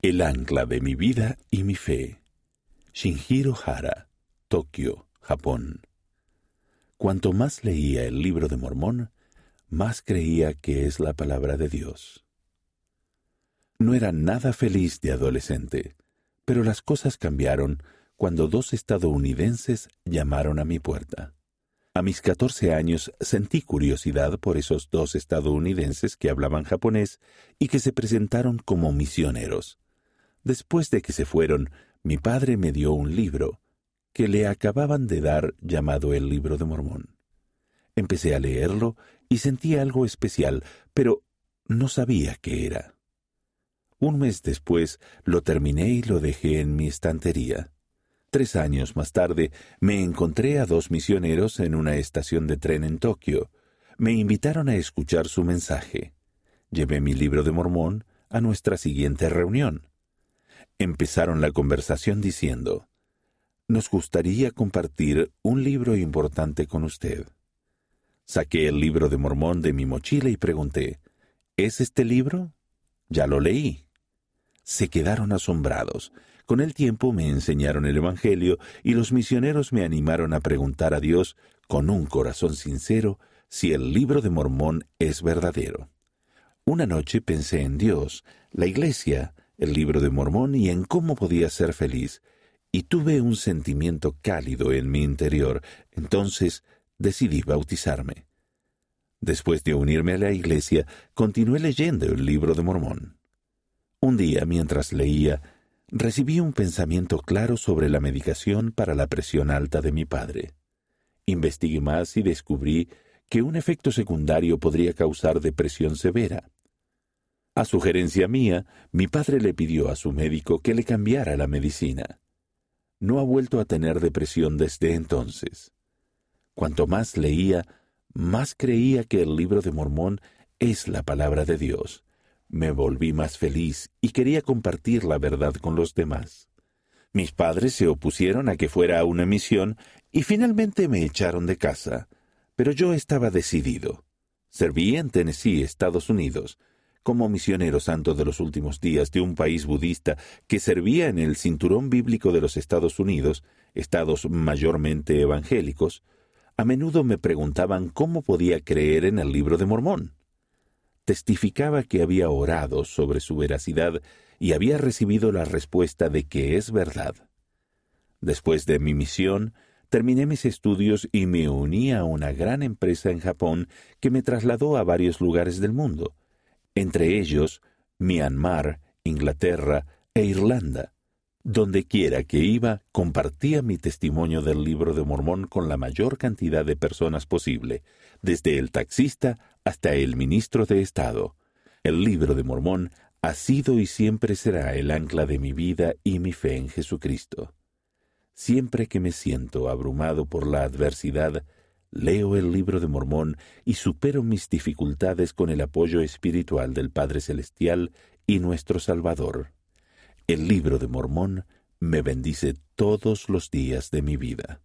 El ancla de mi vida y mi fe. Shinjiro Hara, Tokio, Japón. Cuanto más leía el libro de Mormón, más creía que es la palabra de Dios. No era nada feliz de adolescente, pero las cosas cambiaron cuando dos estadounidenses llamaron a mi puerta. A mis catorce años sentí curiosidad por esos dos estadounidenses que hablaban japonés y que se presentaron como misioneros. Después de que se fueron, mi padre me dio un libro que le acababan de dar llamado el libro de Mormón. Empecé a leerlo y sentí algo especial, pero no sabía qué era. Un mes después lo terminé y lo dejé en mi estantería. Tres años más tarde me encontré a dos misioneros en una estación de tren en Tokio. Me invitaron a escuchar su mensaje. Llevé mi libro de Mormón a nuestra siguiente reunión. Empezaron la conversación diciendo, Nos gustaría compartir un libro importante con usted. Saqué el libro de Mormón de mi mochila y pregunté, ¿Es este libro? Ya lo leí se quedaron asombrados. Con el tiempo me enseñaron el Evangelio y los misioneros me animaron a preguntar a Dios, con un corazón sincero, si el libro de Mormón es verdadero. Una noche pensé en Dios, la Iglesia, el libro de Mormón y en cómo podía ser feliz, y tuve un sentimiento cálido en mi interior. Entonces decidí bautizarme. Después de unirme a la Iglesia, continué leyendo el libro de Mormón. Un día, mientras leía, recibí un pensamiento claro sobre la medicación para la presión alta de mi padre. Investigué más y descubrí que un efecto secundario podría causar depresión severa. A sugerencia mía, mi padre le pidió a su médico que le cambiara la medicina. No ha vuelto a tener depresión desde entonces. Cuanto más leía, más creía que el libro de Mormón es la palabra de Dios me volví más feliz y quería compartir la verdad con los demás. Mis padres se opusieron a que fuera a una misión y finalmente me echaron de casa, pero yo estaba decidido. Serví en Tennessee, Estados Unidos, como misionero santo de los últimos días de un país budista que servía en el cinturón bíblico de los Estados Unidos, estados mayormente evangélicos, a menudo me preguntaban cómo podía creer en el libro de Mormón testificaba que había orado sobre su veracidad y había recibido la respuesta de que es verdad. Después de mi misión, terminé mis estudios y me uní a una gran empresa en Japón que me trasladó a varios lugares del mundo, entre ellos Myanmar, Inglaterra e Irlanda. Donde quiera que iba, compartía mi testimonio del libro de Mormón con la mayor cantidad de personas posible, desde el taxista hasta el ministro de Estado. El libro de Mormón ha sido y siempre será el ancla de mi vida y mi fe en Jesucristo. Siempre que me siento abrumado por la adversidad, leo el libro de Mormón y supero mis dificultades con el apoyo espiritual del Padre Celestial y nuestro Salvador. El libro de Mormón me bendice todos los días de mi vida.